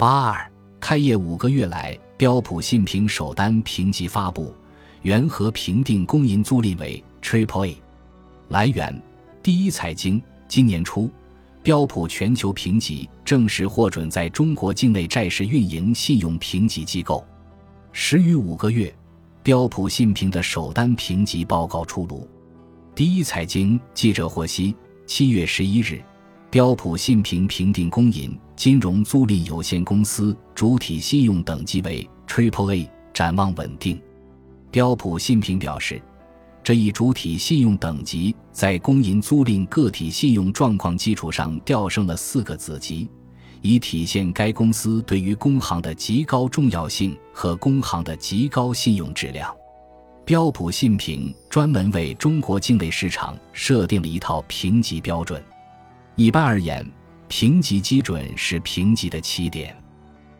八二开业五个月来，标普信评首单评级发布，元和评定公银租赁为 Triple A。来源：第一财经。今年初，标普全球评级正式获准在中国境内债市运营信用评级机构。时余五个月，标普信评的首单评级报告出炉。第一财经记者获悉，七月十一日，标普信评评定公银金融租赁有限公司主体信用等级为 Triple A，展望稳定。标普信评表示。这一主体信用等级在公银租赁个体信用状况基础上调升了四个子级，以体现该公司对于工行的极高重要性和工行的极高信用质量。标普信评专门为中国境内市场设定了一套评级标准。一般而言，评级基准是评级的起点。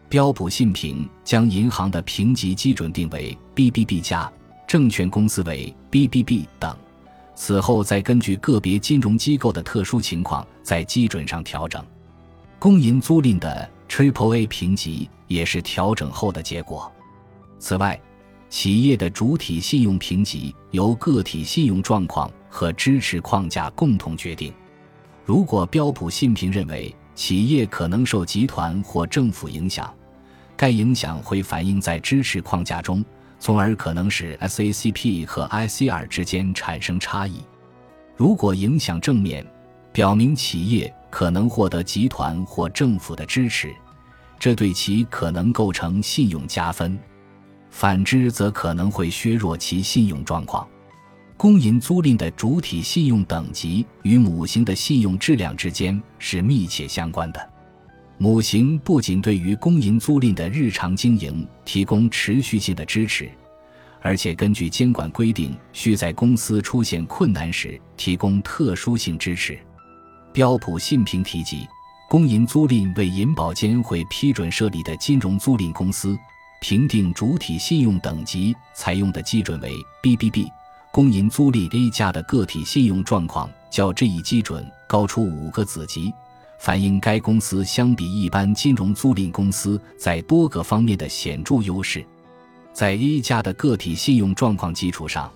标普信评将银行的评级基准定为 BBB 加。证券公司为 BBB 等，此后再根据个别金融机构的特殊情况在基准上调整。公银租赁的 Triple A 评级也是调整后的结果。此外，企业的主体信用评级由个体信用状况和支持框架共同决定。如果标普信评认为企业可能受集团或政府影响，该影响会反映在支持框架中。从而可能使 SACP 和 ICR 之间产生差异。如果影响正面，表明企业可能获得集团或政府的支持，这对其可能构成信用加分；反之，则可能会削弱其信用状况。公银租赁的主体信用等级与母行的信用质量之间是密切相关的。母行不仅对于公银租赁的日常经营提供持续性的支持，而且根据监管规定，需在公司出现困难时提供特殊性支持。标普信评提及，公银租赁为银保监会批准设立的金融租赁公司，评定主体信用等级采用的基准为 BBB。公银租赁 A 加的个体信用状况较这一基准高出五个子级。反映该公司相比一般金融租赁公司在多个方面的显著优势。在 A 加的个体信用状况基础上，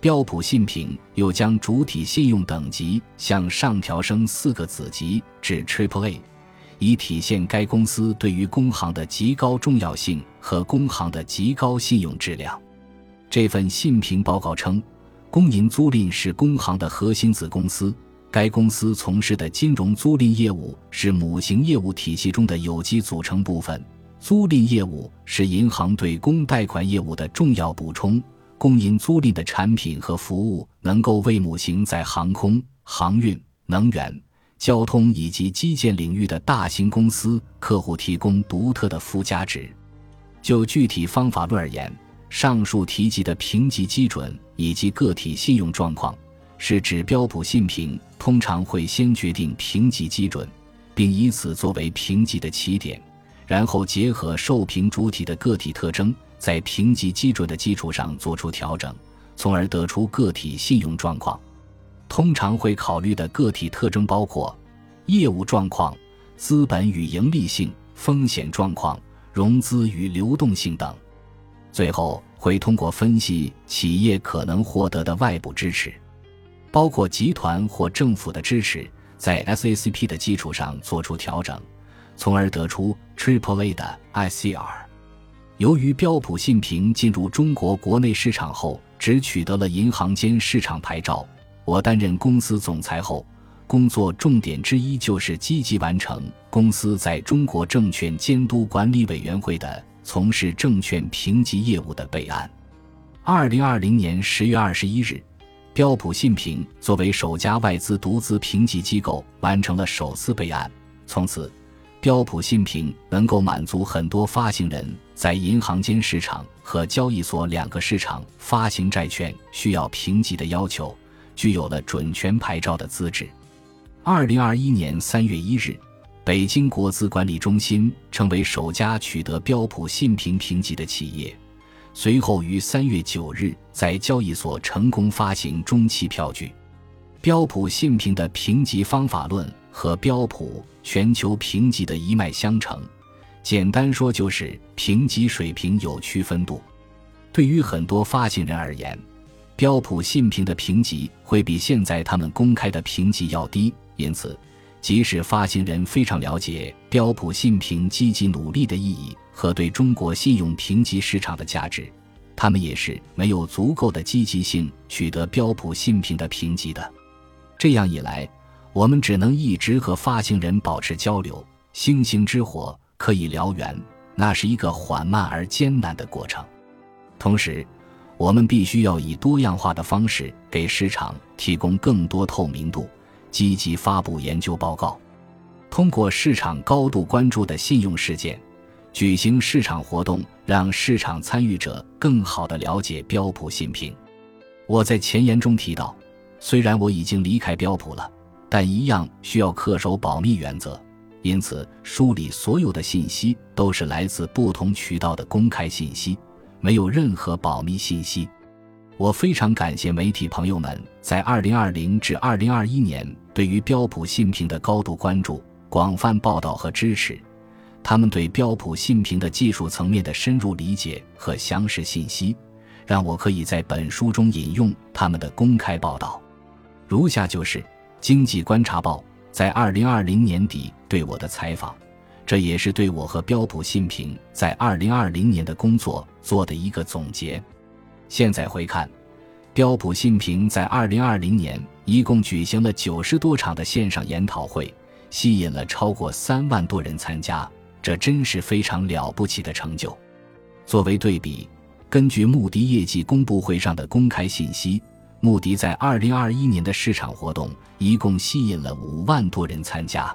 标普信评又将主体信用等级向上调升四个子级至 Triple A，以体现该公司对于工行的极高重要性和工行的极高信用质量。这份信评报告称，工银租赁是工行的核心子公司。该公司从事的金融租赁业务是母行业务体系中的有机组成部分，租赁业务是银行对公贷款业务的重要补充。公银租赁的产品和服务能够为母行在航空、航运、能源、交通以及基建领域的大型公司客户提供独特的附加值。就具体方法论而言，上述提及的评级基准以及个体信用状况。是指标普信评通常会先决定评级基准，并以此作为评级的起点，然后结合受评主体的个体特征，在评级基准的基础上做出调整，从而得出个体信用状况。通常会考虑的个体特征包括业务状况、资本与盈利性、风险状况、融资与流动性等。最后会通过分析企业可能获得的外部支持。包括集团或政府的支持，在 SACP 的基础上做出调整，从而得出 Triple A 的 ICR。由于标普信评进入中国国内市场后只取得了银行间市场牌照，我担任公司总裁后，工作重点之一就是积极完成公司在中国证券监督管理委员会的从事证券评级业务的备案。二零二零年十月二十一日。标普信评作为首家外资独资评级机构，完成了首次备案。从此，标普信评能够满足很多发行人在银行间市场和交易所两个市场发行债券需要评级的要求，具有了准权牌照的资质。二零二一年三月一日，北京国资管理中心成为首家取得标普信评评级的企业。随后于三月九日在交易所成功发行中期票据。标普信评的评级方法论和标普全球评级的一脉相承，简单说就是评级水平有区分度。对于很多发行人而言，标普信评的评级会比现在他们公开的评级要低，因此，即使发行人非常了解标普信评积极努力的意义和对中国信用评级市场的价值，他们也是没有足够的积极性取得标普信评的评级的。这样一来，我们只能一直和发行人保持交流。星星之火可以燎原，那是一个缓慢而艰难的过程。同时，我们必须要以多样化的方式给市场提供更多透明度，积极发布研究报告，通过市场高度关注的信用事件。举行市场活动，让市场参与者更好地了解标普信评。我在前言中提到，虽然我已经离开标普了，但一样需要恪守保密原则。因此，书里所有的信息都是来自不同渠道的公开信息，没有任何保密信息。我非常感谢媒体朋友们在2020至2021年对于标普信评的高度关注、广泛报道和支持。他们对标普信评的技术层面的深入理解和详实信息，让我可以在本书中引用他们的公开报道。如下就是《经济观察报》在二零二零年底对我的采访，这也是对我和标普信评在二零二零年的工作做的一个总结。现在回看，标普信评在二零二零年一共举行了九十多场的线上研讨会，吸引了超过三万多人参加。这真是非常了不起的成就。作为对比，根据穆迪业绩公布会上的公开信息，穆迪在2021年的市场活动一共吸引了5万多人参加。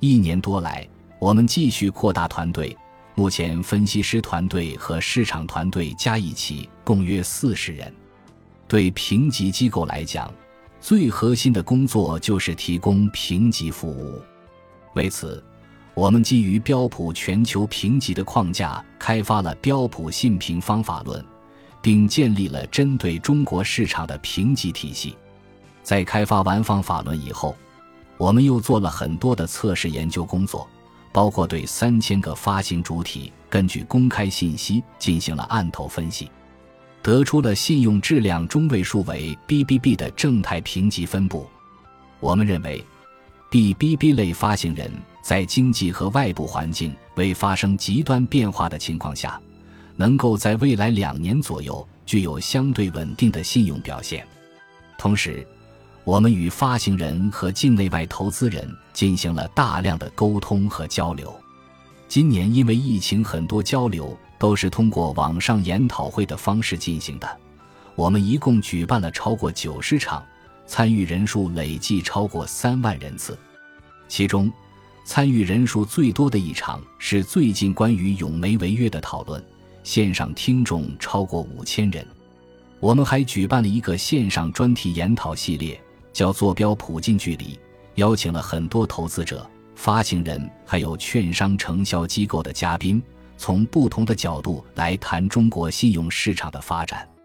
一年多来，我们继续扩大团队，目前分析师团队和市场团队加一起共约40人。对评级机构来讲，最核心的工作就是提供评级服务。为此，我们基于标普全球评级的框架，开发了标普信评方法论，并建立了针对中国市场的评级体系。在开发完方法论以后，我们又做了很多的测试研究工作，包括对三千个发行主体根据公开信息进行了案头分析，得出了信用质量中位数为 BBB 的正态评级分布。我们认为，BBB 类发行人。在经济和外部环境未发生极端变化的情况下，能够在未来两年左右具有相对稳定的信用表现。同时，我们与发行人和境内外投资人进行了大量的沟通和交流。今年因为疫情，很多交流都是通过网上研讨会的方式进行的。我们一共举办了超过九十场，参与人数累计超过三万人次，其中。参与人数最多的一场是最近关于永煤违约的讨论，线上听众超过五千人。我们还举办了一个线上专题研讨系列，叫“坐标普近距离”，邀请了很多投资者、发行人还有券商承销机构的嘉宾，从不同的角度来谈中国信用市场的发展。